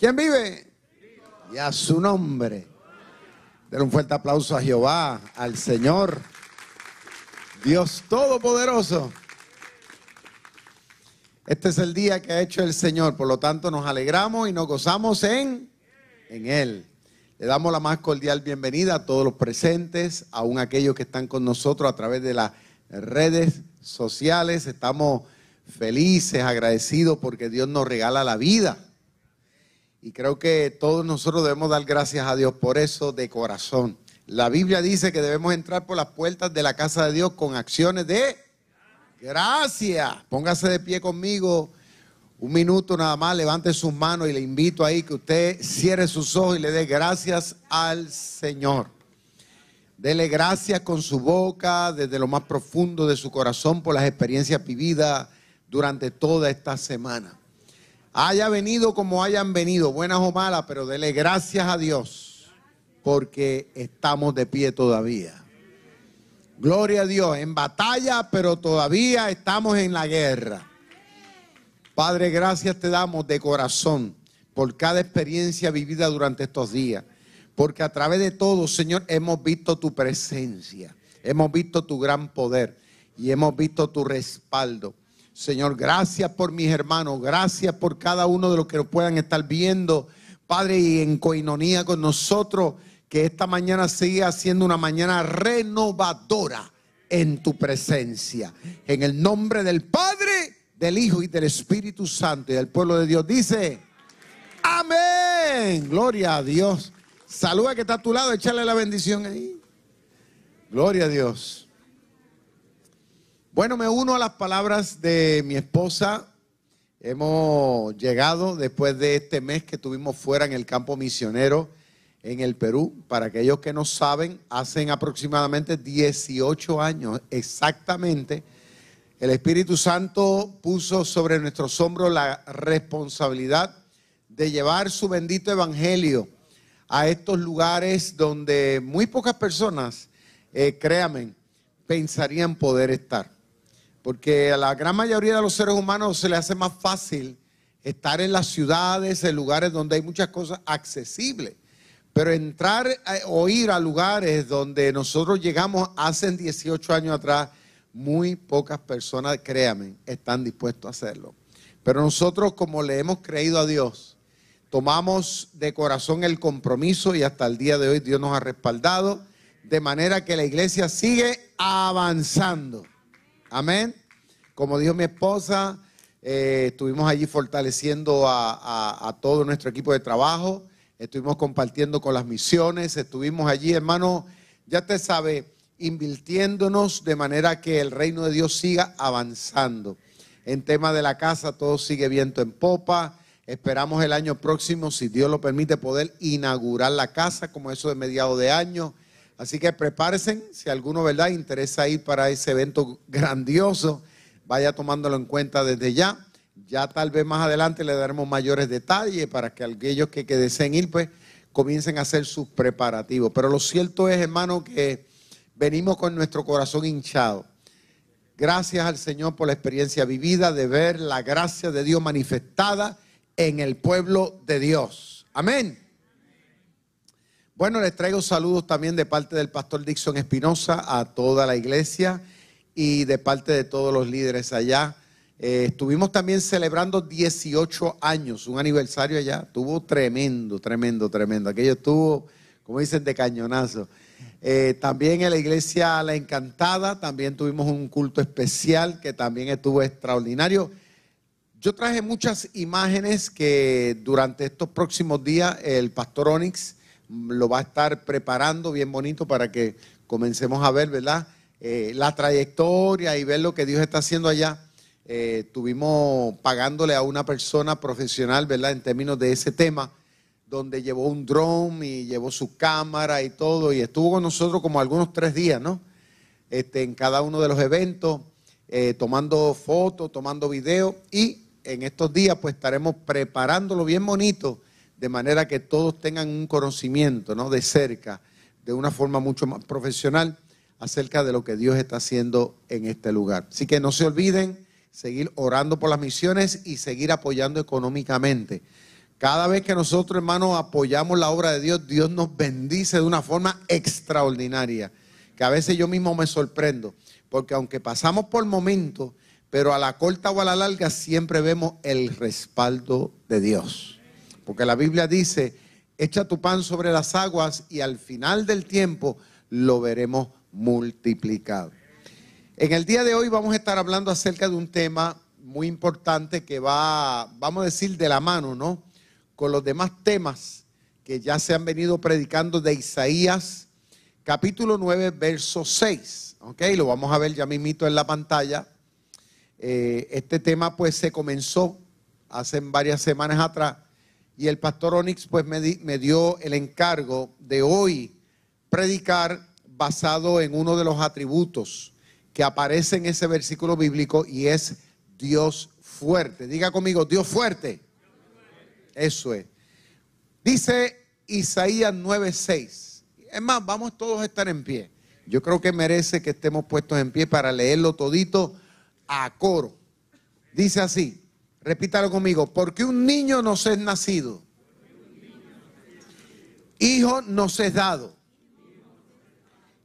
¿Quién vive? Y a su nombre. Den un fuerte aplauso a Jehová, al Señor, Dios Todopoderoso. Este es el día que ha hecho el Señor, por lo tanto nos alegramos y nos gozamos en, en Él. Le damos la más cordial bienvenida a todos los presentes, aún aquellos que están con nosotros a través de las redes sociales. Estamos felices, agradecidos porque Dios nos regala la vida y creo que todos nosotros debemos dar gracias a Dios por eso de corazón. La Biblia dice que debemos entrar por las puertas de la casa de Dios con acciones de gracias. Póngase de pie conmigo un minuto nada más, levante sus manos y le invito ahí que usted cierre sus ojos y le dé gracias al Señor. Dele gracias con su boca, desde lo más profundo de su corazón, por las experiencias vividas durante toda esta semana haya venido como hayan venido, buenas o malas, pero dele gracias a Dios porque estamos de pie todavía. Gloria a Dios, en batalla, pero todavía estamos en la guerra. Padre, gracias te damos de corazón por cada experiencia vivida durante estos días, porque a través de todo, Señor, hemos visto tu presencia, hemos visto tu gran poder y hemos visto tu respaldo. Señor, gracias por mis hermanos, gracias por cada uno de los que puedan estar viendo, Padre, y en coinonía con nosotros, que esta mañana siga siendo una mañana renovadora en tu presencia. En el nombre del Padre, del Hijo y del Espíritu Santo y del pueblo de Dios dice, amén. Gloria a Dios. Saluda que está a tu lado, échale la bendición ahí. Gloria a Dios. Bueno, me uno a las palabras de mi esposa. Hemos llegado después de este mes que tuvimos fuera en el campo misionero en el Perú. Para aquellos que no saben, hacen aproximadamente 18 años exactamente. El Espíritu Santo puso sobre nuestros hombros la responsabilidad de llevar su bendito evangelio a estos lugares donde muy pocas personas, eh, créanme, pensarían poder estar. Porque a la gran mayoría de los seres humanos se le hace más fácil estar en las ciudades, en lugares donde hay muchas cosas accesibles. Pero entrar o ir a lugares donde nosotros llegamos hace 18 años atrás, muy pocas personas, créanme, están dispuestos a hacerlo. Pero nosotros, como le hemos creído a Dios, tomamos de corazón el compromiso y hasta el día de hoy Dios nos ha respaldado, de manera que la iglesia sigue avanzando. Amén. Como dijo mi esposa, eh, estuvimos allí fortaleciendo a, todo nuestro equipo de trabajo, estuvimos compartiendo con las misiones, estuvimos allí, hermano, ya te sabe, invirtiéndonos de manera que el reino de Dios siga avanzando. En tema de la casa, todo sigue viento en popa. Esperamos el año próximo, si Dios lo permite, poder inaugurar la casa como eso de mediado de año. Así que prepárense, si alguno, ¿verdad?, interesa ir para ese evento grandioso, vaya tomándolo en cuenta desde ya. Ya tal vez más adelante le daremos mayores detalles para que aquellos que, deseen ir, pues, comiencen a hacer sus preparativos. Pero lo cierto es, hermano, que venimos con nuestro corazón hinchado. Gracias al Señor por la experiencia vivida de ver la gracia de Dios manifestada en el pueblo de Dios. Amén. Bueno, les traigo saludos también de parte del pastor Dixon Espinosa a toda la iglesia y de parte de todos los líderes allá. Eh, estuvimos también celebrando 18 años, un aniversario allá. Estuvo tremendo, tremendo, tremendo. Aquello estuvo, como dicen, de cañonazo. Eh, también en la iglesia La Encantada, también tuvimos un culto especial que también estuvo extraordinario. Yo traje muchas imágenes que durante estos próximos días el pastor Onyx lo va a estar preparando bien bonito para que comencemos a ver, ¿verdad? Eh, la trayectoria y ver lo que Dios está haciendo allá. Eh, estuvimos pagándole a una persona profesional, ¿verdad? En términos de ese tema, donde llevó un drone y llevó su cámara y todo, y estuvo con nosotros como algunos tres días, ¿no? Este, en cada uno de los eventos, eh, tomando fotos, tomando videos, y en estos días pues estaremos preparándolo bien bonito, de manera que todos tengan un conocimiento, ¿no? De cerca, de una forma mucho más profesional acerca de lo que Dios está haciendo en este lugar. Así que no se olviden seguir orando por las misiones y seguir apoyando económicamente. Cada vez que nosotros, hermanos, apoyamos la obra de Dios, Dios nos bendice de una forma extraordinaria, que a veces yo mismo me sorprendo, porque aunque pasamos por momentos, pero a la corta o a la larga siempre vemos el respaldo de Dios. Porque la Biblia dice, echa tu pan sobre las aguas y al final del tiempo lo veremos multiplicado. En el día de hoy vamos a estar hablando acerca de un tema muy importante que va, vamos a decir, de la mano, ¿no? Con los demás temas que ya se han venido predicando de Isaías, capítulo 9, verso 6. ¿Ok? Lo vamos a ver ya mismito en la pantalla. Eh, este tema pues se comenzó hace varias semanas atrás y el pastor Onyx pues me, me dio el encargo de hoy predicar basado en uno de los atributos que aparece en ese versículo bíblico y es Dios fuerte. Diga conmigo, Dios fuerte. Eso es. Dice Isaías 9:6. Es más, vamos todos a estar en pie. Yo creo que merece que estemos puestos en pie para leerlo todito a coro. Dice así, repítalo conmigo, porque un niño nos es nacido, hijo nos es dado,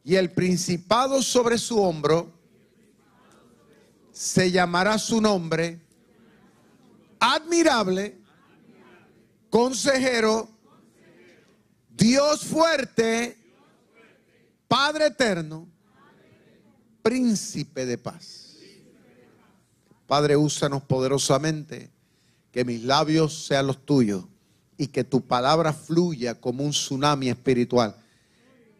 y el principado sobre su hombro, se llamará su nombre. Admirable, consejero, Dios fuerte, Padre eterno, príncipe de paz. Padre, úsanos poderosamente, que mis labios sean los tuyos y que tu palabra fluya como un tsunami espiritual,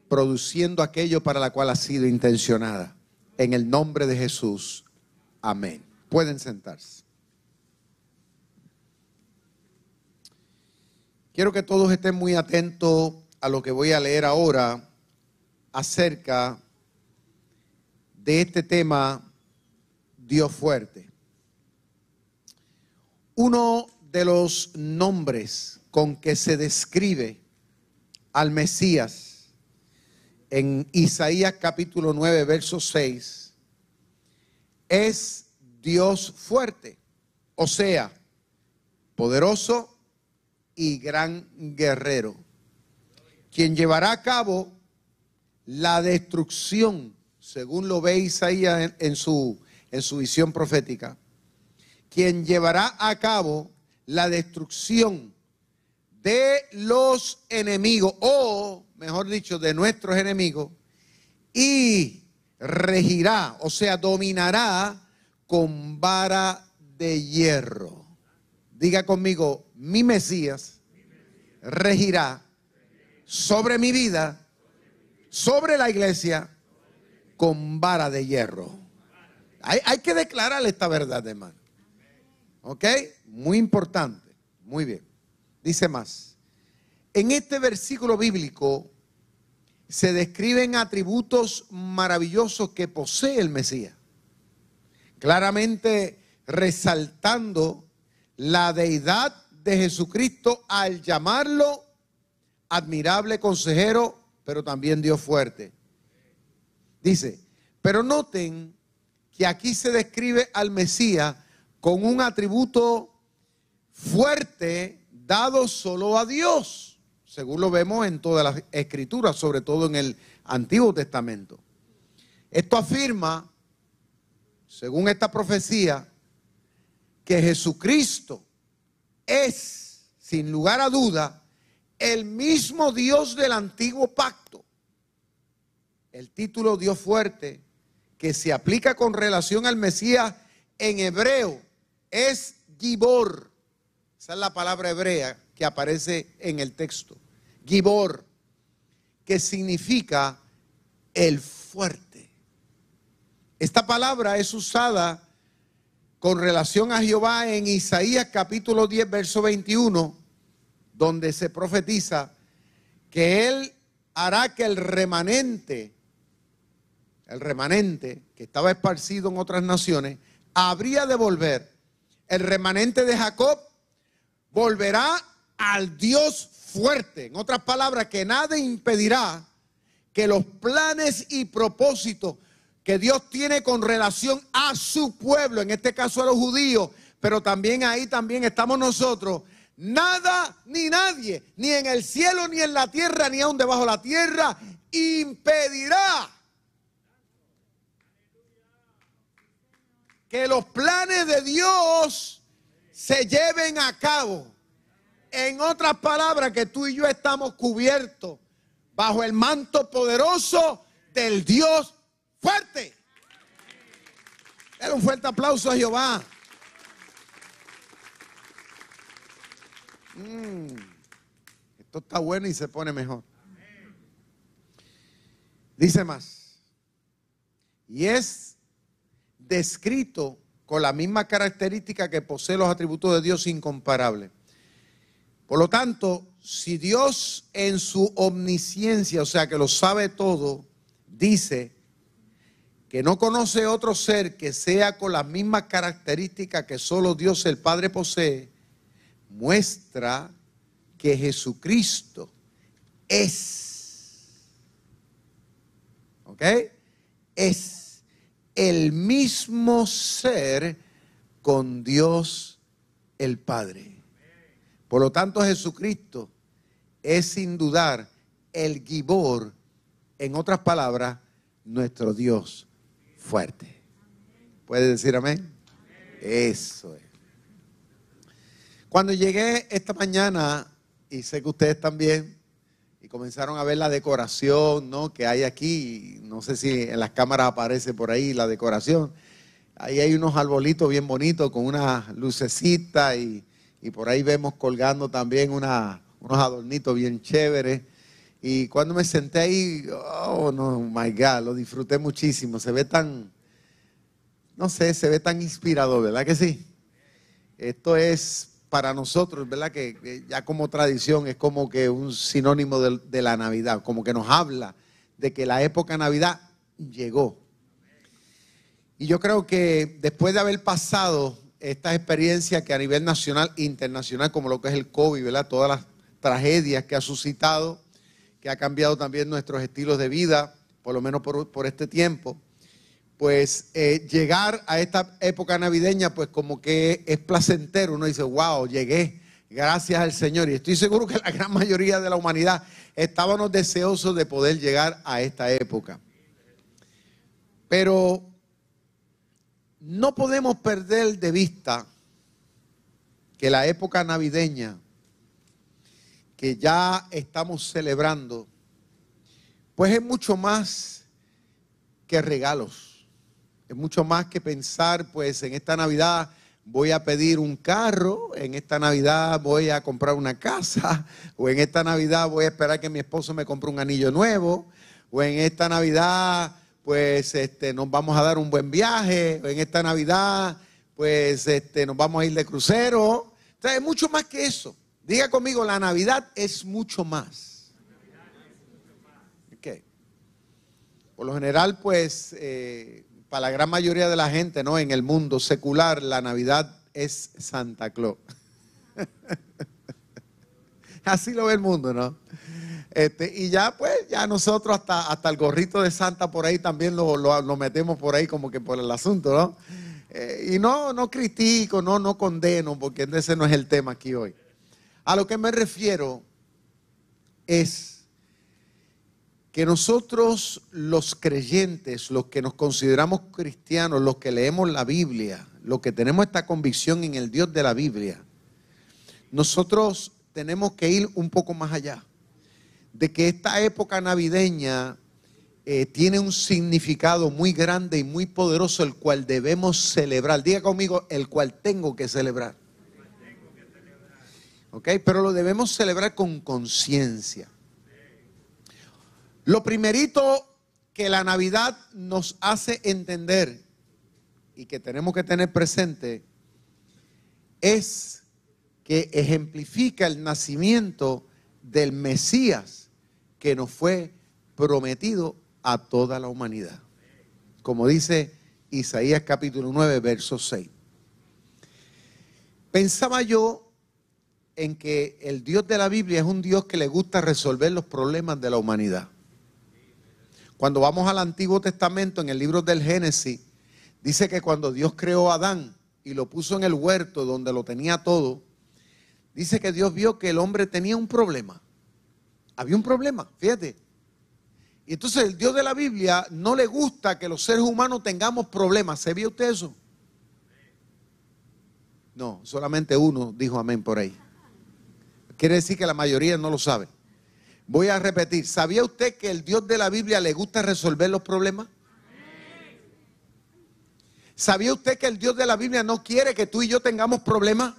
produciendo aquello para la cual ha sido intencionada. En el nombre de Jesús. Amén. Pueden sentarse. Quiero que todos estén muy atentos a lo que voy a leer ahora acerca de este tema Dios fuerte. Uno de los nombres con que se describe al Mesías en Isaías capítulo 9, verso 6, es Dios fuerte, o sea, poderoso y gran guerrero, quien llevará a cabo la destrucción, según lo ve Isaías en, su, en su visión profética, quien llevará a cabo la destrucción de los enemigos, o mejor dicho, de nuestros enemigos, y regirá, o sea, dominará con vara de hierro. Diga conmigo, mi Mesías regirá sobre mi vida, sobre la iglesia, con vara de hierro. Hay, que declarar esta verdad, hermano. ¿Ok? Muy importante. Muy bien. Dice más. En este versículo bíblico se describen atributos maravillosos que posee el Mesías. Claramente resaltando la deidad de Jesucristo al llamarlo admirable consejero, pero también Dios fuerte. Dice, pero noten que aquí se describe al Mesías con un atributo fuerte dado solo a Dios según lo vemos en todas las escrituras, sobre todo en el Antiguo Testamento. Esto afirma, según esta profecía, que Jesucristo es, sin lugar a duda, el mismo Dios del antiguo pacto. El título Dios fuerte, que se aplica con relación al Mesías en hebreo, es Gibor. Esa es la palabra hebrea que aparece en el texto. Gibor, que significa el fuerte. Esta palabra es usada con relación a Jehová en Isaías capítulo 10, verso 21, donde se profetiza que Él hará que el remanente, el remanente que estaba esparcido en otras naciones, habría de volver. El remanente de Jacob volverá al Dios fuerte. En otras palabras, que nada impedirá que los planes y propósitos que Dios tiene con relación a su pueblo, en este caso a los judíos, pero también ahí también estamos nosotros, nada ni nadie, ni en el cielo, ni en la tierra, ni aún debajo de la tierra, impedirá que los planes de Dios se lleven a cabo. En otras palabras, que tú y yo estamos cubiertos bajo el manto poderoso del Dios fuerte. Era un fuerte aplauso a Jehová. Mm, esto está bueno y se pone mejor. Dice más. Y es descrito con la misma característica que posee los atributos de Dios incomparables. Por lo tanto, si Dios en su omnisciencia, o sea que lo sabe todo, dice que no conoce otro ser que sea con las mismas características que solo Dios el Padre posee, muestra que Jesucristo es, ¿ok? Es el mismo ser con Dios el Padre. Por lo tanto, Jesucristo es sin dudar el Gibor, en otras palabras, nuestro Dios fuerte. ¿Puede decir amén? Eso es. Cuando llegué esta mañana, y sé que ustedes también, y comenzaron a ver la decoración ¿no? que hay aquí, no sé si en las cámaras aparece por ahí la decoración. Ahí hay unos arbolitos bien bonitos con una lucecita y, y por ahí vemos colgando también unos adornitos bien chéveres. Y cuando me senté ahí, oh no, my God, lo disfruté muchísimo. Se ve tan, no sé, se ve tan inspirador, ¿verdad que sí? Esto es para nosotros, ¿verdad? Que ya como tradición es como que un sinónimo de, la Navidad, como que nos habla de que la época Navidad llegó. Y yo creo que después de haber pasado esta experiencia que a nivel nacional e internacional, como lo que es el COVID, ¿verdad? Todas las tragedias que ha suscitado, que ha cambiado también nuestros estilos de vida, por lo menos por, este tiempo, pues eh, llegar a esta época navideña, pues como que es placentero. Uno dice, wow, llegué, gracias al Señor. Y estoy seguro que la gran mayoría de la humanidad estábamos deseosos de poder llegar a esta época. Pero no podemos perder de vista que la época navideña que ya estamos celebrando, pues es mucho más que regalos. Es mucho más que pensar, pues en esta Navidad voy a pedir un carro, en esta Navidad voy a comprar una casa, o en esta Navidad voy a esperar que mi esposo me compre un anillo nuevo, o en esta Navidad pues este, nos vamos a dar un buen viaje, o en esta Navidad pues este, nos vamos a ir de crucero. O es mucho más que eso. Diga conmigo, la Navidad es mucho más. Okay. Por lo general, pues, eh, para la gran mayoría de la gente, ¿no? En el mundo secular, la Navidad es Santa Claus. Así lo ve el mundo, ¿no? Este, y ya, pues, ya nosotros hasta, hasta el gorrito de Santa por ahí también lo, lo, metemos por ahí como que por el asunto, ¿no? Eh, y no, no critico, no, no condeno, porque ese no es el tema aquí hoy. A lo que me refiero es que nosotros los creyentes, los que nos consideramos cristianos, los que leemos la Biblia, los que tenemos esta convicción en el Dios de la Biblia, nosotros tenemos que ir un poco más allá de que esta época navideña eh, tiene un significado muy grande y muy poderoso, el cual debemos celebrar. Diga conmigo, el cual tengo que celebrar. Pero lo debemos celebrar con conciencia. Lo primerito que la Navidad nos hace entender y que tenemos que tener presente es que ejemplifica el nacimiento del Mesías que nos fue prometido a toda la humanidad. Como dice Isaías capítulo 9, verso 6. Pensaba yo en que el Dios de la Biblia es un Dios que le gusta resolver los problemas de la humanidad. Cuando vamos al Antiguo Testamento, en el libro del Génesis, dice que cuando Dios creó a Adán y lo puso en el huerto donde lo tenía todo, dice que Dios vio que el hombre tenía un problema. Había un problema, fíjate. Y entonces el Dios de la Biblia no le gusta que los seres humanos tengamos problemas. ¿Se vio usted eso? No, solamente uno dijo amén por ahí. Quiere decir que la mayoría no lo sabe. Voy a repetir, ¿sabía usted que el Dios de la Biblia le gusta resolver los problemas? ¿Sabía usted que el Dios de la Biblia no quiere que tú y yo tengamos problemas?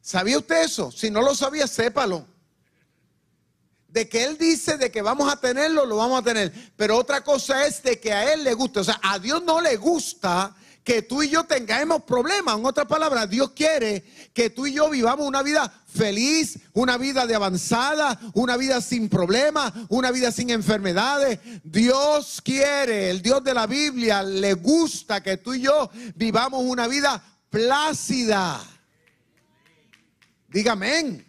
¿Sabía usted eso? Si no lo sabía, sépalo. De que Él dice de que vamos a tenerlo, lo vamos a tener. Pero otra cosa es de que a Él le gusta. O sea, a Dios no le gusta que tú y yo tengamos problemas. En otras palabras, Dios quiere que tú y yo vivamos una vida feliz, una vida de avanzada, una vida sin problemas, una vida sin enfermedades. Dios quiere, el Dios de la Biblia le gusta que tú y yo vivamos una vida plácida. Dígame.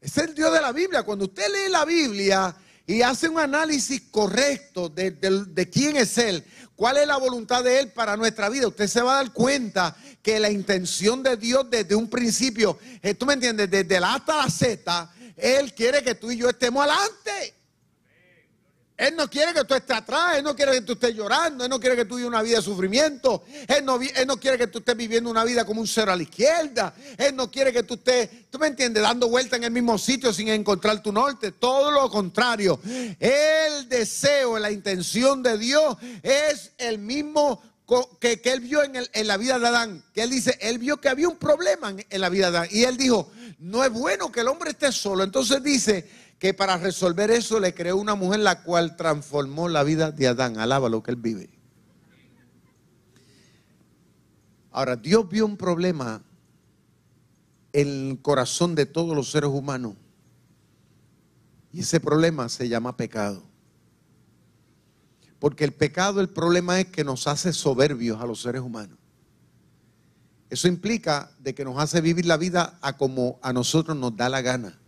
Es el Dios de la Biblia. Cuando usted lee la Biblia, y hace un análisis correcto de, quién es Él, cuál es la voluntad de Él para nuestra vida, usted se va a dar cuenta que la intención de Dios desde un principio, eh, tú me entiendes, desde la A hasta la Z, Él quiere que tú y yo estemos adelante. Él no quiere que tú estés atrás, Él no quiere que tú estés llorando, Él no quiere que tú vivas una vida de sufrimiento, él no, quiere que tú estés viviendo una vida como un cero a la izquierda, Él no quiere que tú estés, tú me entiendes, dando vuelta en el mismo sitio sin encontrar tu norte, todo lo contrario. El deseo, la intención de Dios es el mismo que, Él vio en, en, la vida de Adán, que Él dice, Él vio que había un problema en, en la vida de Adán y Él dijo, no es bueno que el hombre esté solo, entonces dice, que para resolver eso le creó una mujer la cual transformó la vida de Adán. Alaba lo que él vive. Ahora, Dios vio un problema en el corazón de todos los seres humanos. Y ese problema se llama pecado. Porque el pecado, el problema es que nos hace soberbios a los seres humanos. Eso implica de que nos hace vivir la vida a como a nosotros nos da la gana.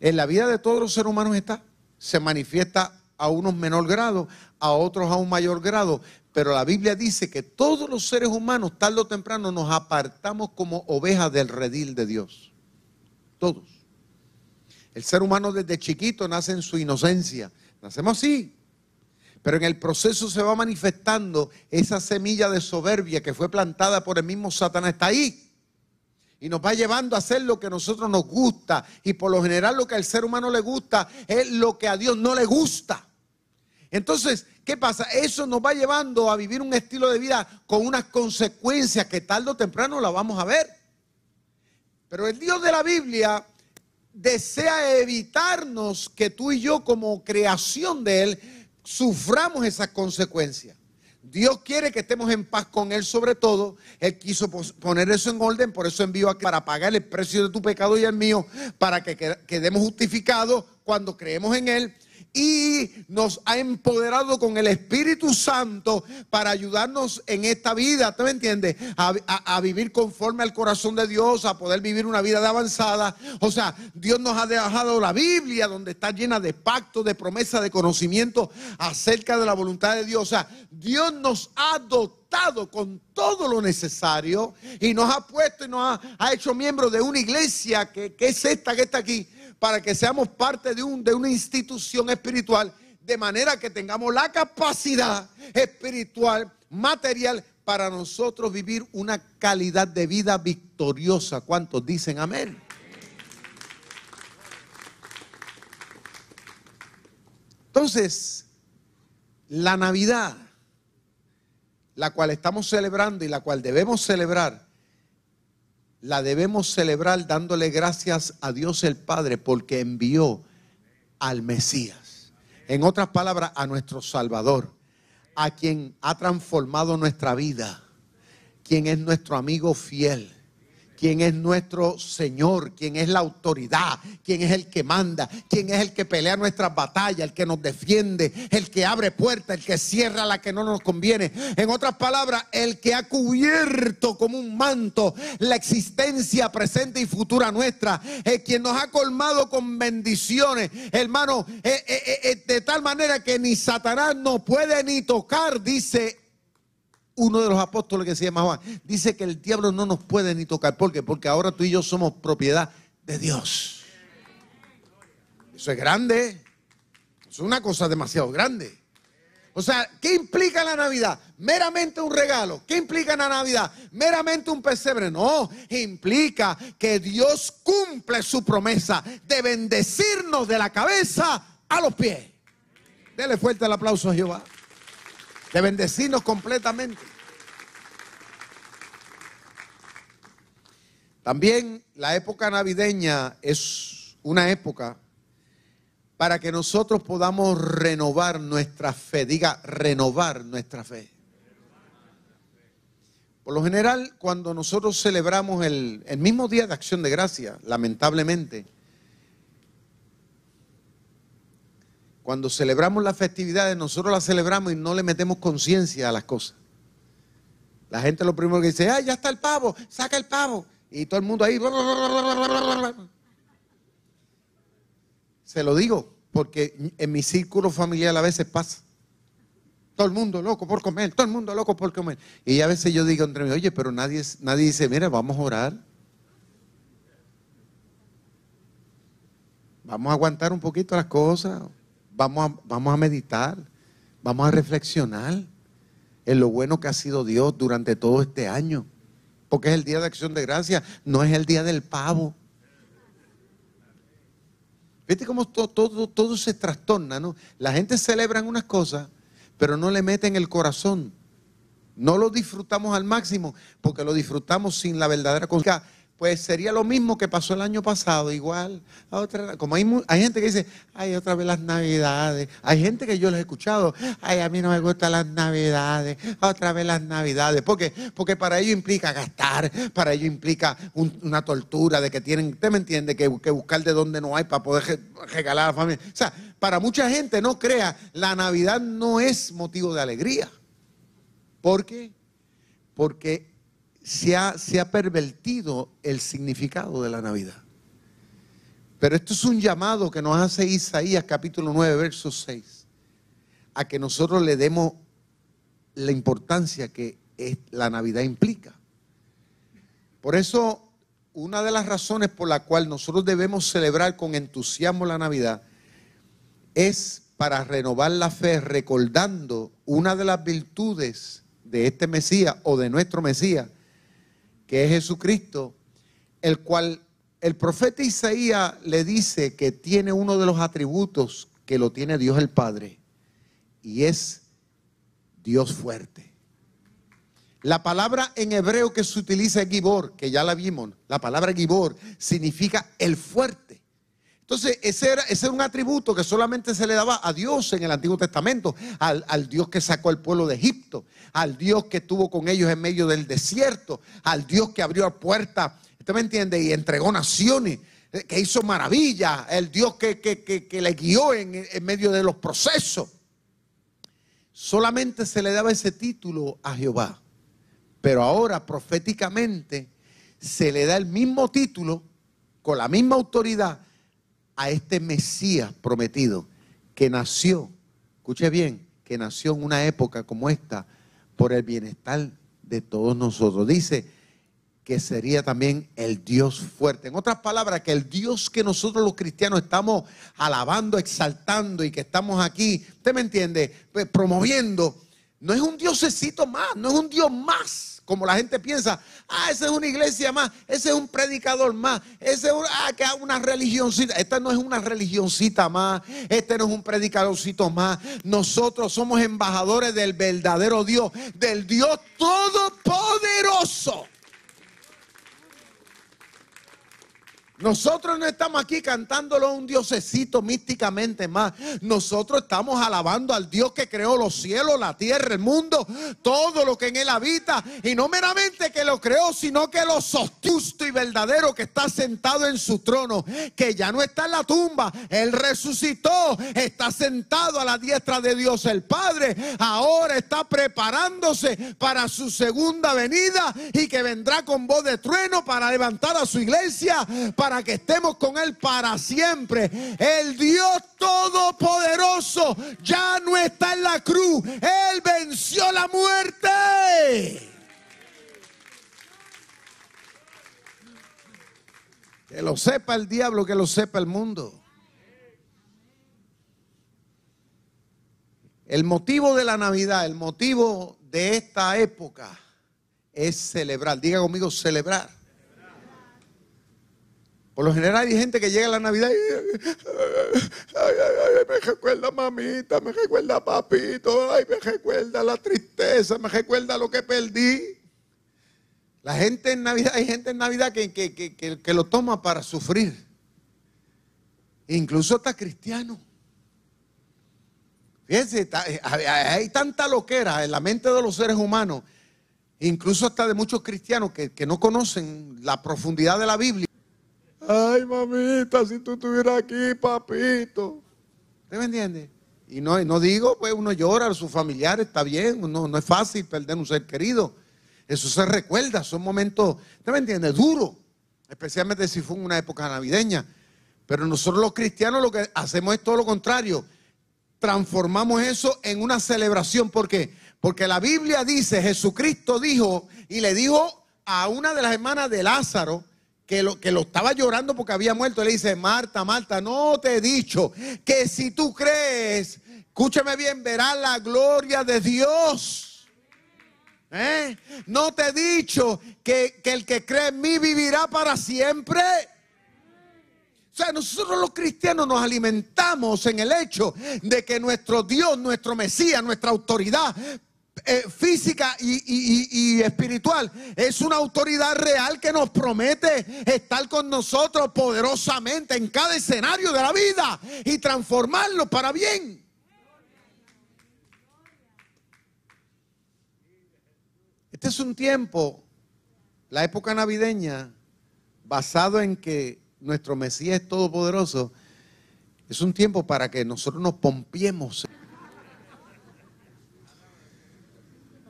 En la vida de todos los seres humanos está. Se manifiesta a unos menor grado, a otros a un mayor grado. Pero la Biblia dice que todos los seres humanos, tarde o temprano, nos apartamos como ovejas del redil de Dios. Todos. El ser humano desde chiquito nace en su inocencia. Nacemos así. Pero en el proceso se va manifestando esa semilla de soberbia que fue plantada por el mismo Satanás. Está ahí y nos va llevando a hacer lo que a nosotros nos gusta. Y por lo general lo que al ser humano le gusta es lo que a Dios no le gusta. Entonces, ¿qué pasa? Eso nos va llevando a vivir un estilo de vida con unas consecuencias que tarde o temprano la vamos a ver. Pero el Dios de la Biblia desea evitarnos que tú y yo como creación de Él suframos esas consecuencias. Dios quiere que estemos en paz con Él sobre todo. Él quiso poner eso en orden, por eso envió aquí para pagar el precio de tu pecado y el mío, para que quedemos justificados cuando creemos en Él y nos ha empoderado con el Espíritu Santo para ayudarnos en esta vida, ¿te me entiendes? A, vivir conforme al corazón de Dios, a poder vivir una vida de avanzada. O sea, Dios nos ha dejado la Biblia donde está llena de pactos, de promesas, de conocimiento acerca de la voluntad de Dios. O sea, Dios nos ha dotado con todo lo necesario y nos ha puesto y nos ha, hecho miembros de una iglesia que es esta que está aquí para que seamos parte de, un, de una institución espiritual, de manera que tengamos la capacidad espiritual, material, para nosotros vivir una calidad de vida victoriosa. ¿Cuántos dicen amén? Entonces, la Navidad, la cual estamos celebrando y la cual debemos celebrar, la debemos celebrar dándole gracias a Dios el Padre porque envió al Mesías. En otras palabras, a nuestro Salvador, a quien ha transformado nuestra vida, quien es nuestro amigo fiel quién es nuestro Señor, quién es la autoridad, quién es el que manda, quién es el que pelea nuestras batallas, el que nos defiende, el que abre puertas, el que cierra la que no nos conviene. En otras palabras, el que ha cubierto como un manto la existencia presente y futura nuestra, el quien nos ha colmado con bendiciones, hermano, eh, eh, eh, de tal manera que ni Satanás no puede ni tocar, dice uno de los apóstoles que se llama Juan, dice que el diablo no nos puede ni tocar. ¿Por qué? Porque ahora tú y yo somos propiedad de Dios. Eso es grande. Es una cosa demasiado grande. O sea, ¿qué implica la Navidad? Meramente un regalo. ¿Qué implica la Navidad? Meramente un pesebre. No, implica que Dios cumple su promesa de bendecirnos de la cabeza a los pies. Dele fuerte el aplauso a Jehová de bendecirnos completamente. También la época navideña es una época para que nosotros podamos renovar nuestra fe, diga renovar nuestra fe. Por lo general, cuando nosotros celebramos el, el mismo día de acción de gracia, lamentablemente, Cuando celebramos las festividades, nosotros las celebramos y no le metemos conciencia a las cosas. La gente lo primero que dice, ¡ay, ya está el pavo! ¡Saca el pavo! Y todo el mundo ahí. Se lo digo, porque en mi círculo familiar a veces pasa. Todo el mundo loco por comer, todo el mundo loco por comer. Y a veces yo digo entre mí, oye, pero nadie, nadie dice, mira, vamos a orar. Vamos a aguantar un poquito las cosas vamos a, vamos a meditar, vamos a reflexionar en lo bueno que ha sido Dios durante todo este año. Porque es el día de acción de gracia, no es el día del pavo. ¿Viste cómo todo, todo, todo se trastorna? ¿no? La gente celebra unas cosas, pero no le meten el corazón. No lo disfrutamos al máximo, porque lo disfrutamos sin la verdadera conciencia pues sería lo mismo que pasó el año pasado, igual. como hay, hay gente que dice, ay, otra vez las navidades. Hay gente que yo les he escuchado, ay, a mí no me gustan las navidades, otra vez las navidades. ¿Por qué? Porque para ello implica gastar, para ello implica una tortura de que tienen, usted me entiende, que, que, buscar de donde no hay para poder regalar a la familia. O sea, para mucha gente, no crea, la Navidad no es motivo de alegría. ¿Por qué? Porque se ha, se ha pervertido el significado de la Navidad. Pero esto es un llamado que nos hace Isaías capítulo 9, verso 6, a que nosotros le demos la importancia que la Navidad implica. Por eso, una de las razones por la cual nosotros debemos celebrar con entusiasmo la Navidad es para renovar la fe, recordando una de las virtudes de este Mesías o de nuestro Mesías, que es Jesucristo, el cual el profeta Isaías le dice que tiene uno de los atributos que lo tiene Dios el Padre, y es Dios fuerte. La palabra en hebreo que se utiliza es Gibor, que ya la vimos, la palabra Gibor significa el fuerte. Entonces, ese era, ese un atributo que solamente se le daba a Dios en el Antiguo Testamento, al, al, Dios que sacó al pueblo de Egipto, al Dios que estuvo con ellos en medio del desierto, al Dios que abrió puertas, ¿usted me entiende? Y entregó naciones, eh, que hizo maravillas, el Dios que, que, le guió en, en medio de los procesos. Solamente se le daba ese título a Jehová, pero ahora proféticamente se le da el mismo título, con la misma autoridad, a este Mesías prometido que nació, escuche bien, que nació en una época como esta por el bienestar de todos nosotros. Dice que sería también el Dios fuerte. En otras palabras, que el Dios que nosotros los cristianos estamos alabando, exaltando y que estamos aquí, usted me entiende, pues, promoviendo, no es un diosecito más, no es un Dios más como la gente piensa, ah, esa es una iglesia más, ese es un predicador más, ese es una, ah, que una religioncita. Esta no es una religioncita más, este no es un predicadorcito más. Nosotros somos embajadores del verdadero Dios, del Dios todopoderoso. Nosotros no estamos aquí cantándolo a un diosecito místicamente más. Nosotros estamos alabando al Dios que creó los cielos, la tierra, el mundo, todo lo que en él habita. Y no meramente que lo creó, sino que lo sostusto y verdadero que está sentado en su trono, que ya no está en la tumba. Él resucitó, está sentado a la diestra de Dios el Padre. Ahora está preparándose para su segunda venida y que vendrá con voz de trueno para levantar a su iglesia que estemos con Él para siempre. El Dios Todopoderoso ya no está en la cruz. Él venció la muerte. Que lo sepa el diablo, que lo sepa el mundo. El motivo de la Navidad, el motivo de esta época es celebrar. Diga conmigo, celebrar. Por lo general hay gente que llega a la Navidad y me recuerda mamita, me recuerda papito, ay, me recuerda la tristeza, me recuerda lo que perdí. La gente en Navidad, hay gente en Navidad que, que, lo toma para sufrir. Incluso está cristiano. Fíjense, eh, hay tanta loquera en la mente de los seres humanos, incluso hasta de muchos cristianos que, que no conocen la profundidad de la Biblia. Ay, mamita, si tú estuvieras aquí, papito. ¿Usted me entiende? Y no, no digo, pues uno llora, sus familiares, está bien, no, no es fácil perder un ser querido. Eso se recuerda, son momentos, ¿usted me entiende? Duro, especialmente si fue en una época navideña. Pero nosotros los cristianos lo que hacemos es todo lo contrario. Transformamos eso en una celebración. ¿Por qué? Porque la Biblia dice, Jesucristo dijo y le dijo a una de las hermanas de Lázaro, que lo, que lo estaba llorando porque había muerto. Le dice, Marta, Marta, no te he dicho que si tú crees, escúchame bien, verás la gloria de Dios. ¿Eh? No te he dicho que, que el que cree en mí vivirá para siempre. O sea, nosotros los cristianos nos alimentamos en el hecho de que nuestro Dios, nuestro Mesías, nuestra autoridad eh, física y, espiritual. Es una autoridad real que nos promete estar con nosotros poderosamente en cada escenario de la vida y transformarlo para bien. Este es un tiempo, la época navideña, basado en que nuestro Mesías es todopoderoso, es un tiempo para que nosotros nos pompiemos.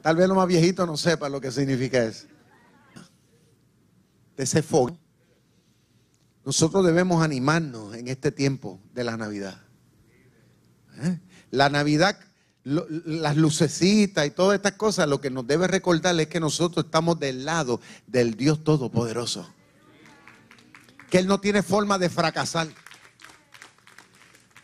Tal vez los más viejitos no sepan lo que significa eso. De ese fuego. Nosotros debemos animarnos en este tiempo de la Navidad. ¿Eh? La Navidad, las lucecitas y todas estas cosas, lo que nos debe recordar es que nosotros estamos del lado del Dios Todopoderoso. Que Él no tiene forma de fracasar.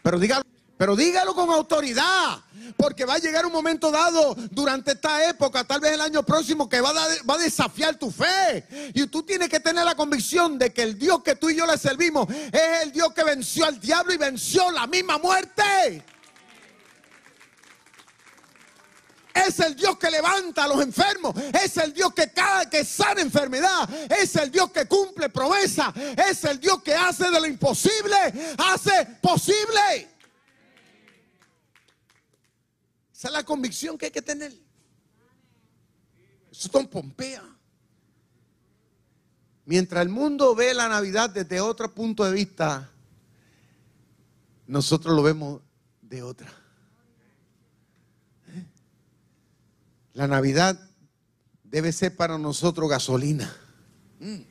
Pero dígalo, pero dígalo con autoridad. Porque va a llegar un momento dado durante esta época, tal vez el año próximo, que va a, desafiar tu fe. Y tú tienes que tener la convicción de que el Dios que tú y yo le servimos es el Dios que venció al diablo y venció la misma muerte. Es el Dios que levanta a los enfermos. Es el Dios que, cada, que sana enfermedad. Es el Dios que cumple promesa. Es el Dios que hace de lo imposible, hace posible. Esa es la convicción que hay que tener. Eso es Don Pompea. Mientras el mundo ve la Navidad desde otro punto de vista, nosotros lo vemos de otra. ¿Eh? La Navidad debe ser para nosotros gasolina. ¡Wow! Mm.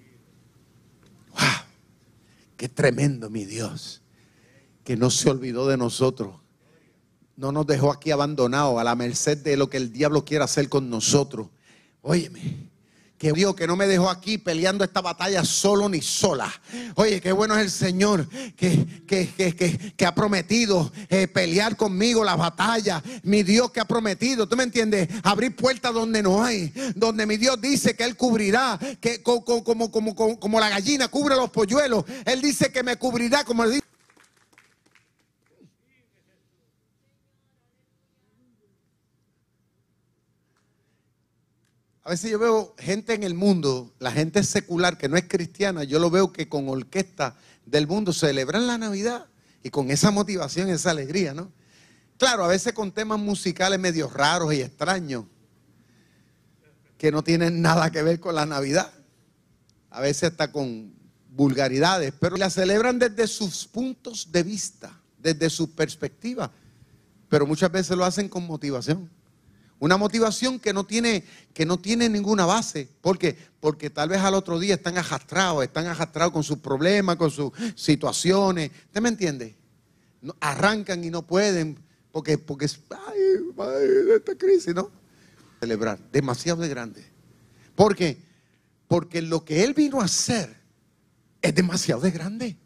¡Qué tremendo, mi Dios! Que no se olvidó de nosotros no nos dejó aquí abandonados a la merced de lo que el diablo quiera hacer con nosotros. Óyeme, que Dios que no me dejó aquí peleando esta batalla solo ni sola. Oye, qué bueno es el Señor que, que, ha prometido eh, pelear conmigo la batalla. Mi Dios que ha prometido, ¿tú me entiendes? Abrir puertas donde no hay. Donde mi Dios dice que Él cubrirá, que como, como, como, como la gallina cubre los polluelos. Él dice que me cubrirá, como él dice. A veces yo veo gente en el mundo, la gente secular que no es cristiana, yo lo veo que con orquesta del mundo celebran la Navidad y con esa motivación, esa alegría, ¿no? Claro, a veces con temas musicales medio raros y extraños que no tienen nada que ver con la Navidad. A veces hasta con vulgaridades, pero la celebran desde sus puntos de vista, desde su perspectiva, pero muchas veces lo hacen con motivación. Una motivación que no tiene, que no tiene ninguna base. ¿Por qué? Porque tal vez al otro día están arrastrados, están arrastrados con sus problemas, con sus situaciones. ¿Usted me entiende? arrancan y no pueden porque, porque es, ay, esta crisis, ¿no? Celebrar, demasiado de grande. ¿Por qué? Porque lo que Él vino a hacer es demasiado de grande.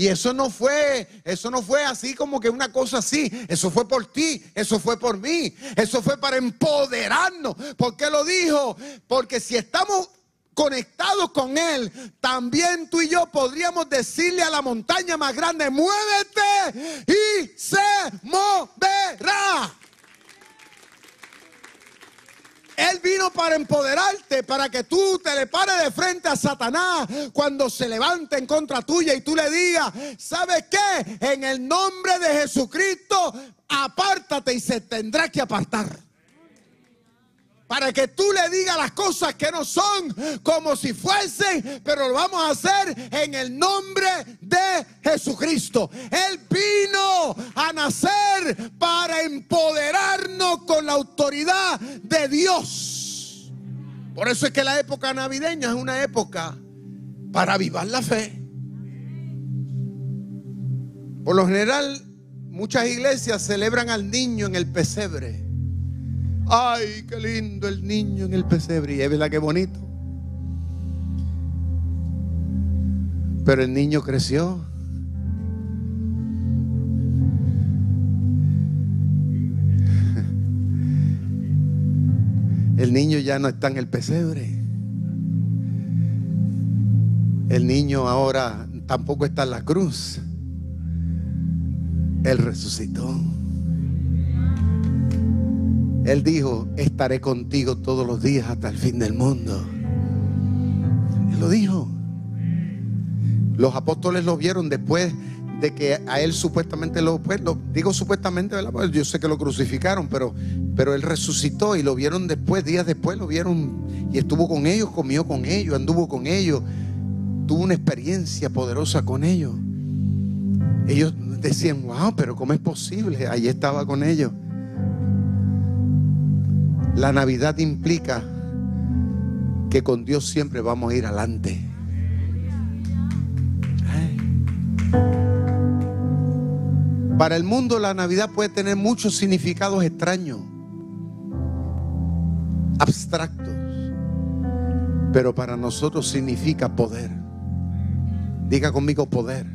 Y eso no fue, eso no fue así como que una cosa así. Eso fue por ti, eso fue por mí, eso fue para empoderarnos. ¿Por qué lo dijo? Porque si estamos conectados con Él, también tú y yo podríamos decirle a la montaña más grande, muévete y se moverá. Él vino para empoderarte, para que tú te le pares de frente a Satanás cuando se levante en contra tuya y tú le digas, ¿sabes qué? En el nombre de Jesucristo, apártate y se tendrá que apartar para que tú le digas las cosas que no son como si fuesen, pero lo vamos a hacer en el nombre de Jesucristo. Él vino a nacer para empoderarnos con la autoridad de Dios. Por eso es que la época navideña es una época para avivar la fe. Por lo general, muchas iglesias celebran al niño en el pesebre. Ay, qué lindo el niño en el pesebre. Y es verdad que bonito. Pero el niño creció. El niño ya no está en el pesebre. El niño ahora tampoco está en la cruz. Él resucitó. Él dijo, estaré contigo todos los días hasta el fin del mundo. Él lo dijo. Los apóstoles lo vieron después de que a él supuestamente lo, pues, digo supuestamente, pues yo sé que lo crucificaron, pero, pero él resucitó y lo vieron después, días después lo vieron y estuvo con ellos, comió con ellos, anduvo con ellos, tuvo una experiencia poderosa con ellos. Ellos decían, wow, pero ¿cómo es posible? Allí estaba con ellos. La Navidad implica que con Dios siempre vamos a ir adelante. Para el mundo la Navidad puede tener muchos significados extraños, abstractos, pero para nosotros significa poder. Diga conmigo poder,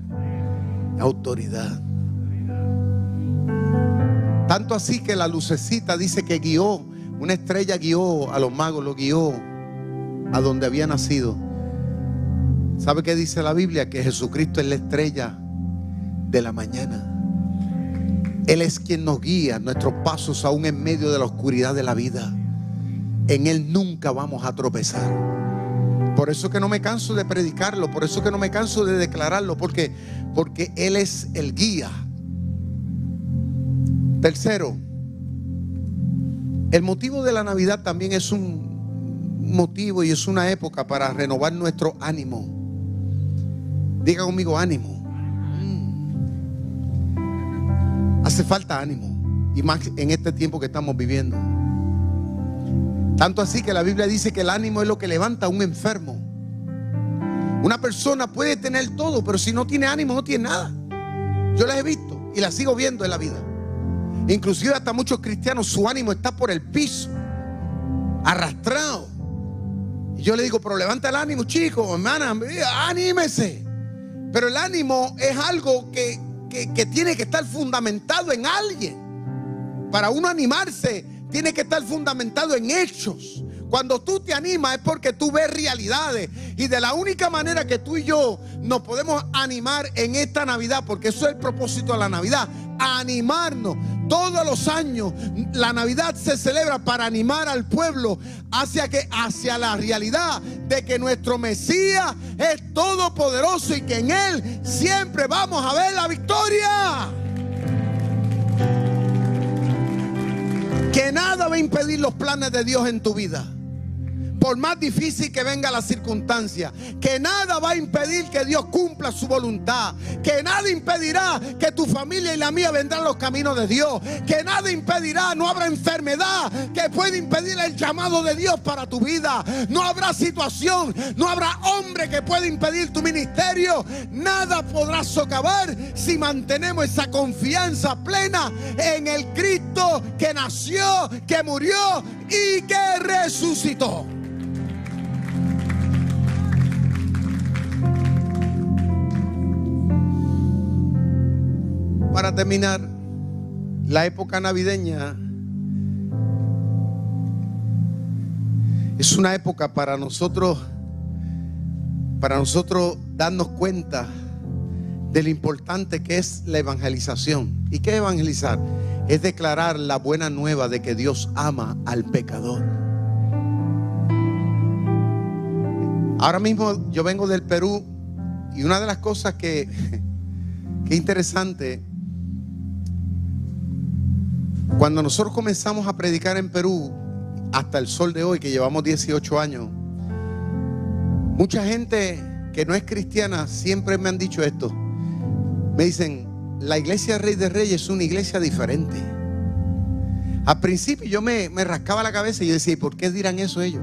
autoridad. Tanto así que la lucecita dice que guió una estrella guió a los magos, lo guió a donde había nacido. ¿Sabe qué dice la Biblia? Que Jesucristo es la estrella de la mañana. Él es quien nos guía nuestros pasos aún en medio de la oscuridad de la vida. En Él nunca vamos a tropezar. Por eso que no me canso de predicarlo, por eso que no me canso de declararlo, porque, porque Él es el guía. Tercero, el motivo de la Navidad también es un motivo y es una época para renovar nuestro ánimo. Diga conmigo ánimo. Mm. Hace falta ánimo. Y más en este tiempo que estamos viviendo. Tanto así que la Biblia dice que el ánimo es lo que levanta a un enfermo. Una persona puede tener todo, pero si no tiene ánimo no tiene nada. Yo las he visto y las sigo viendo en la vida. Inclusive hasta muchos cristianos, su ánimo está por el piso, arrastrado. Y yo le digo, pero levanta el ánimo, chicos, hermana, anímese. Pero el ánimo es algo que, que tiene que estar fundamentado en alguien. Para uno animarse, tiene que estar fundamentado en hechos. Cuando tú te animas es porque tú ves realidades. Y de la única manera que tú y yo nos podemos animar en esta Navidad, porque eso es el propósito de la Navidad, animarnos. Todos los años la Navidad se celebra para animar al pueblo hacia que hacia la realidad de que nuestro Mesías es todopoderoso y que en él siempre vamos a ver la victoria. Que nada va a impedir los planes de Dios en tu vida por más difícil que venga la circunstancia, que nada va a impedir que Dios cumpla su voluntad, que nada impedirá que tu familia y la mía vendrán los caminos de Dios, que nada impedirá, no habrá enfermedad que pueda impedir el llamado de Dios para tu vida, no habrá situación, no habrá hombre que pueda impedir tu ministerio, nada podrá socavar si mantenemos esa confianza plena en el Cristo que nació, que murió y que resucitó. Para terminar, la época navideña es una época para nosotros, para nosotros darnos cuenta de lo importante que es la evangelización. ¿Y qué evangelizar? Es declarar la buena nueva de que Dios ama al pecador. Ahora mismo yo vengo del Perú y una de las cosas que, que interesante cuando nosotros comenzamos a predicar en Perú, hasta el sol de hoy, que llevamos 18 años, mucha gente que no es cristiana siempre me han dicho esto. Me dicen, la iglesia Rey de Reyes es una iglesia diferente. Al principio yo me, me rascaba la cabeza y yo decía, ¿y por qué dirán eso ellos?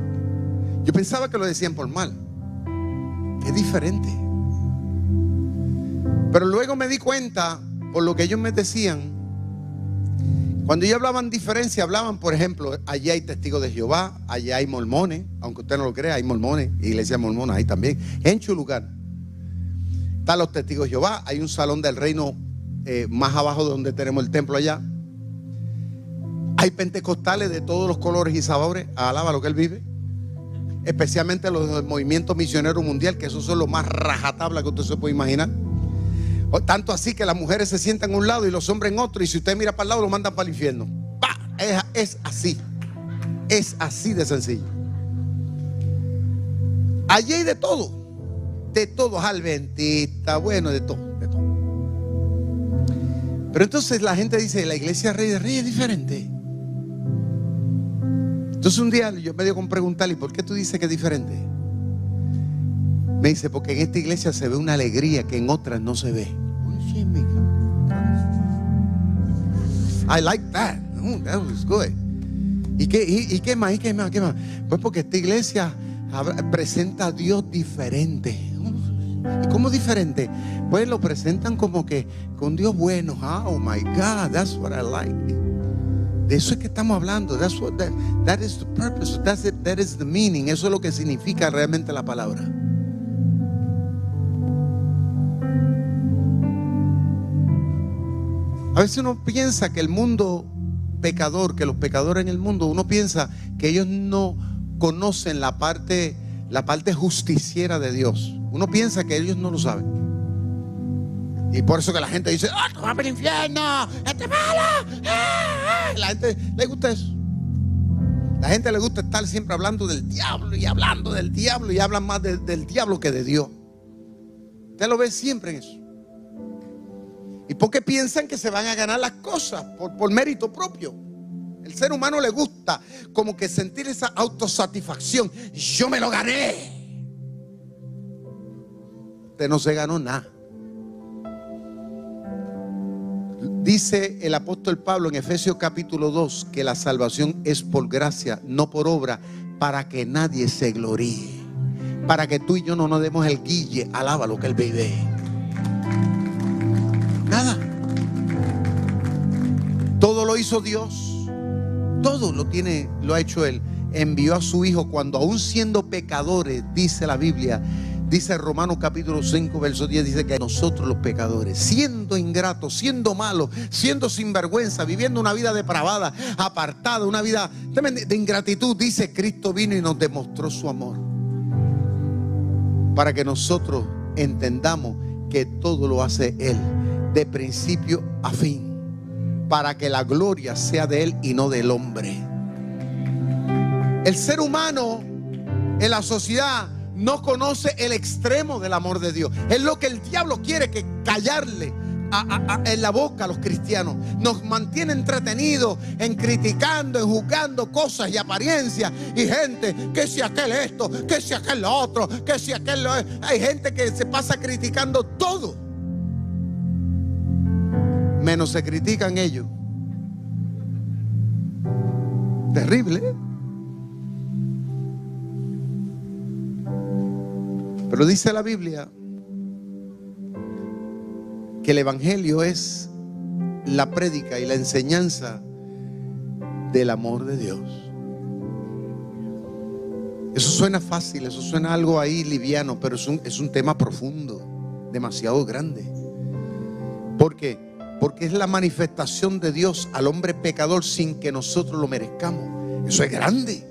Yo pensaba que lo decían por mal. Es diferente. Pero luego me di cuenta, por lo que ellos me decían, cuando ellos hablaban diferencia, hablaban, por ejemplo, allí hay testigos de Jehová, allí hay mormones, aunque usted no lo crea, hay mormones, iglesia mormona ahí también, en lugar. Están los testigos de Jehová, hay un salón del reino eh, más abajo de donde tenemos el templo allá. Hay pentecostales de todos los colores y sabores, alaba lo que él vive. Especialmente los del movimiento misionero mundial, que esos son los más rajatabla que usted se puede imaginar. Tanto así que las mujeres se sientan en un lado y los hombres en otro. Y si usted mira para el lado, lo mandan para el infierno. Es, es así. Es así de sencillo. Allí hay de todo. De todo. Alventista, bueno, de todo. De todo. Pero entonces la gente dice, la iglesia Rey de Reyes es diferente. Entonces un día yo me dio con preguntarle, ¿por qué tú dices que es diferente? Me dice, porque en esta iglesia se ve una alegría que en otras no se ve. I like that. that was good. ¿Y qué, y, qué más? ¿Y qué más? ¿Qué más? Pues porque esta iglesia presenta a Dios diferente. ¿Y cómo diferente? Pues lo presentan como que con Dios bueno. Oh my God, that's what I like. De eso es que estamos hablando. That's what that is the purpose. That's it, that is the meaning. Eso es lo que significa realmente la palabra. A veces uno piensa que el mundo pecador, que los pecadores en el mundo, uno piensa que ellos no conocen la parte, la parte justiciera de Dios. Uno piensa que ellos no lo saben. Y por eso que la gente dice, ¡ah, para el infierno! ¡Este malo! ¡Ah, ah! La gente le gusta eso. La gente le gusta estar siempre hablando del diablo y hablando del diablo y hablan más del diablo que de Dios. Usted lo ve siempre en eso. ¿Y por qué piensan que se van a ganar las cosas? Por, mérito propio. El ser humano le gusta como que sentir esa autosatisfacción. Yo me lo gané. Usted no se ganó nada. Dice el apóstol Pablo en Efesios capítulo 2 que la salvación es por gracia, no por obra, para que nadie se gloríe. Para que tú y yo no nos demos el guille, alaba lo que él vive. Hizo Dios. Todo lo tiene, lo ha hecho Él. Envió a su Hijo cuando aún siendo pecadores, dice la Biblia, Dice Romanos capítulo 5, verso 10, dice que nosotros los pecadores, siendo ingratos, siendo malos, siendo sinvergüenza, viviendo una vida depravada, apartada, una vida de ingratitud, dice Cristo vino y nos demostró su amor. Para que nosotros entendamos que todo lo hace Él, de principio a fin, para que la gloria sea de Él y no del hombre. El ser humano en la sociedad no conoce el extremo del amor de Dios. Es lo que el diablo quiere que callarle en la boca a los cristianos. Nos mantiene entretenidos en criticando, en juzgando cosas y apariencias. Y gente, que si aquel esto, que si aquel lo otro, que si aquel lo... Hay gente que se pasa criticando todo. Menos se critican ellos. Terrible. ¿eh? Pero dice la Biblia que el Evangelio es la prédica y la enseñanza del amor de Dios. Eso suena fácil, eso suena algo ahí liviano, pero es un, es un tema profundo, demasiado grande. ¿Por qué? Porque es la manifestación de Dios al hombre pecador sin que nosotros lo merezcamos. Eso es grande.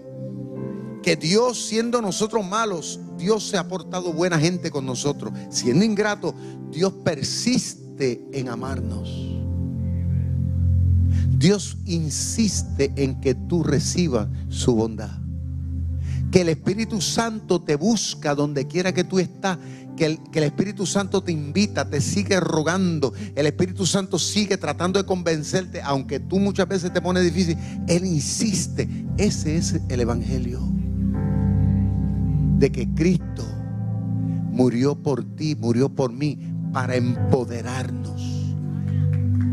Que Dios, siendo nosotros malos, Dios se ha portado buena gente con nosotros. Siendo ingrato, Dios persiste en amarnos. Dios insiste en que tú recibas su bondad. Que el Espíritu Santo te busca donde quiera que tú estás. Que el, que el, Espíritu Santo te invita, te sigue rogando. El Espíritu Santo sigue tratando de convencerte, aunque tú muchas veces te pones difícil. Él insiste. Ese es el Evangelio de que Cristo murió por ti, murió por mí, para empoderarnos,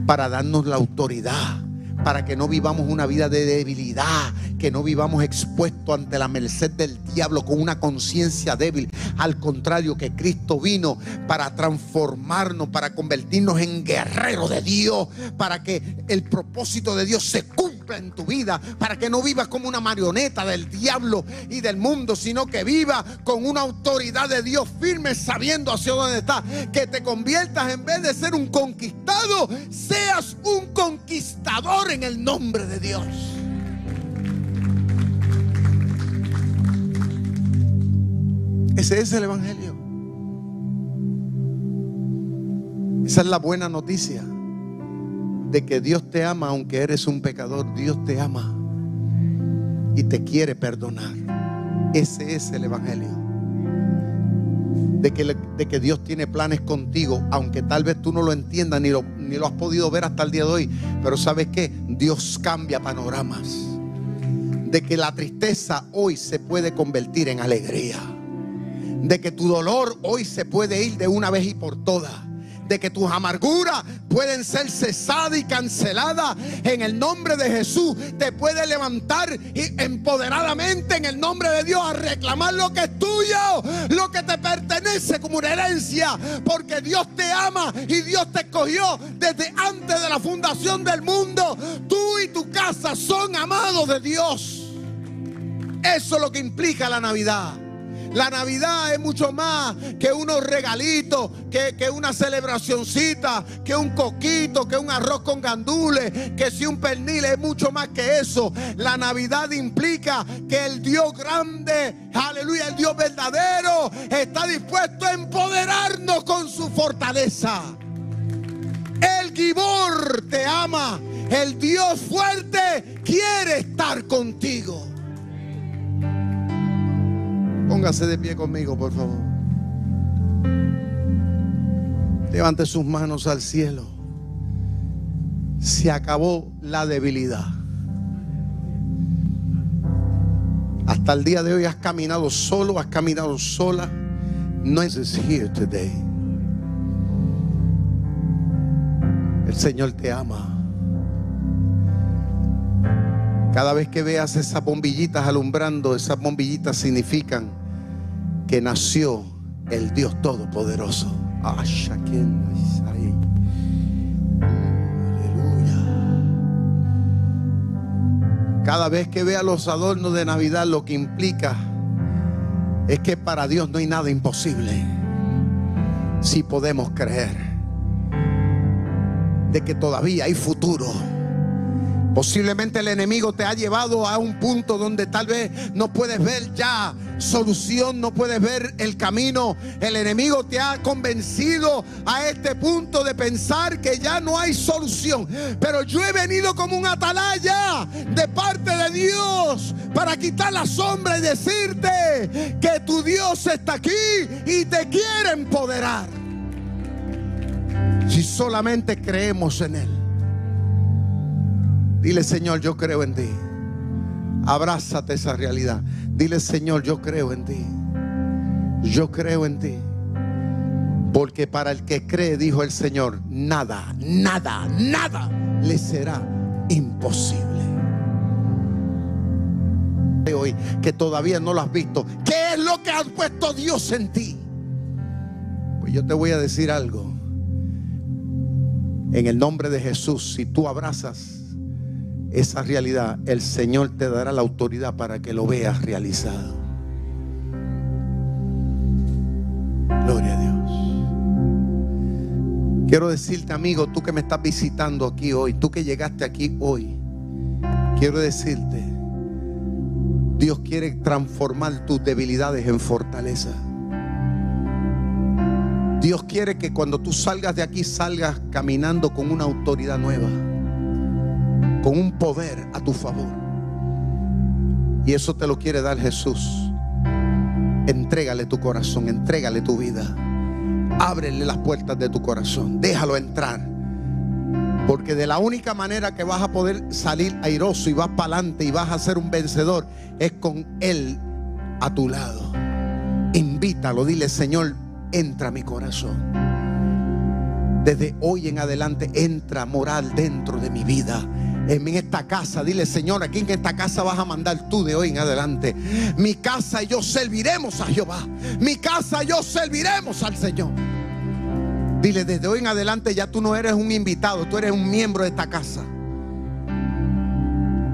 para darnos la autoridad, para que no vivamos una vida de debilidad, que no vivamos expuestos ante la merced del diablo con una conciencia débil. Al contrario, que Cristo vino para transformarnos, para convertirnos en guerreros de Dios, para que el propósito de Dios se cumpla en tu vida, para que no vivas como una marioneta del diablo y del mundo, sino que viva con una autoridad de Dios firme, sabiendo hacia dónde está, que te conviertas en vez de ser un conquistado, seas un conquistador en el nombre de Dios. Ese es el Evangelio. Esa es la buena noticia de que Dios te ama aunque eres un pecador. Dios te ama y te quiere perdonar. Ese es el Evangelio. De que, de que, Dios tiene planes contigo, aunque tal vez tú no lo entiendas ni lo, ni lo has podido ver hasta el día de hoy. Pero sabes que Dios cambia panoramas. De que la tristeza hoy se puede convertir en alegría de que tu dolor hoy se puede ir de una vez y por todas de que tus amarguras pueden ser cesadas y canceladas en el nombre de Jesús. Te puede levantar y empoderadamente en el nombre de Dios a reclamar lo que es tuyo, lo que te pertenece como una herencia, porque Dios te ama y Dios te escogió desde antes de la fundación del mundo. Tú y tu casa son amados de Dios. Eso es lo que implica la Navidad. La Navidad es mucho más que unos regalitos, que, que una celebracioncita, que un coquito, que un arroz con gandules, que si un pernil es mucho más que eso. La Navidad implica que el Dios grande, aleluya, el Dios verdadero, está dispuesto a empoderarnos con su fortaleza. El Gibor te ama. El Dios fuerte quiere estar contigo. Póngase de pie conmigo, por favor. Levante sus manos al cielo. Se acabó la debilidad. Hasta el día de hoy has caminado solo, has caminado sola. No es here today. El Señor te ama. Cada vez que veas esas bombillitas alumbrando, esas bombillitas significan que nació el Dios Todopoderoso. Aleluya. Cada vez que vea los adornos de Navidad, lo que implica es que para Dios no hay nada imposible. Si podemos creer de que todavía hay futuro Posiblemente el enemigo te ha llevado a un punto donde tal vez no puedes ver ya solución, no puedes ver el camino. El enemigo te ha convencido a este punto de pensar que ya no hay solución. Pero yo he venido como un atalaya de parte de Dios para quitar la sombra y decirte que tu Dios está aquí y te quiere empoderar. Si solamente creemos en Él. Dile, Señor, yo creo en ti. Abrázate esa realidad. Dile, Señor, yo creo en ti. Yo creo en ti. Porque para el que cree, dijo el Señor, nada, nada, nada le será imposible. Hoy que todavía no lo has visto, ¿qué es lo que ha puesto Dios en ti? Pues yo te voy a decir algo. En el nombre de Jesús, si tú abrazas esa realidad, el Señor te dará la autoridad para que lo veas realizado. Gloria a Dios. Quiero decirte, amigo, tú que me estás visitando aquí hoy, tú que llegaste aquí hoy, quiero decirte, Dios quiere transformar tus debilidades en fortaleza. Dios quiere que cuando tú salgas de aquí salgas caminando con una autoridad nueva con un poder a tu favor. Y eso te lo quiere dar Jesús. Entrégale tu corazón, entrégale tu vida. Ábrele las puertas de tu corazón, déjalo entrar. Porque de la única manera que vas a poder salir airoso y vas para adelante y vas a ser un vencedor es con Él a tu lado. Invítalo, dile, Señor, entra a mi corazón. Desde hoy en adelante entra moral dentro de mi vida en esta casa. Dile, Señor, aquí en esta casa vas a mandar tú de hoy en adelante. Mi casa y yo serviremos a Jehová. Mi casa y yo serviremos al Señor. Dile, desde hoy en adelante ya tú no eres un invitado, tú eres un miembro de esta casa.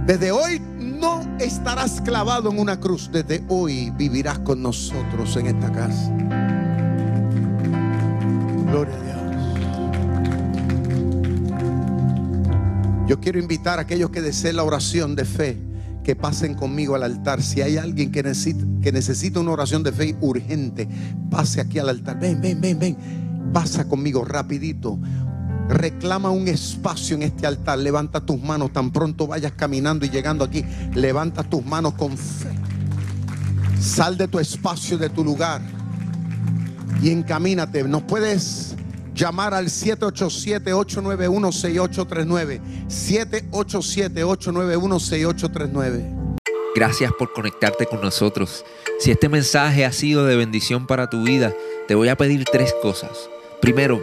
Desde hoy no estarás clavado en una cruz. Desde hoy vivirás con nosotros en esta casa. Gloria a Dios. Yo quiero invitar a aquellos que deseen la oración de fe que pasen conmigo al altar. Si hay alguien que necesita, que una oración de fe urgente, pase aquí al altar. Ven, ven, ven, ven. Pasa conmigo rapidito. Reclama un espacio en este altar. Levanta tus manos tan pronto vayas caminando y llegando aquí. Levanta tus manos con fe. Sal de tu espacio, de tu lugar y encamínate. Nos puedes llamar al 787-891-6839. 787-891-6839. Gracias por conectarte con nosotros. Si este mensaje ha sido de bendición para tu vida, te voy a pedir tres cosas. Primero,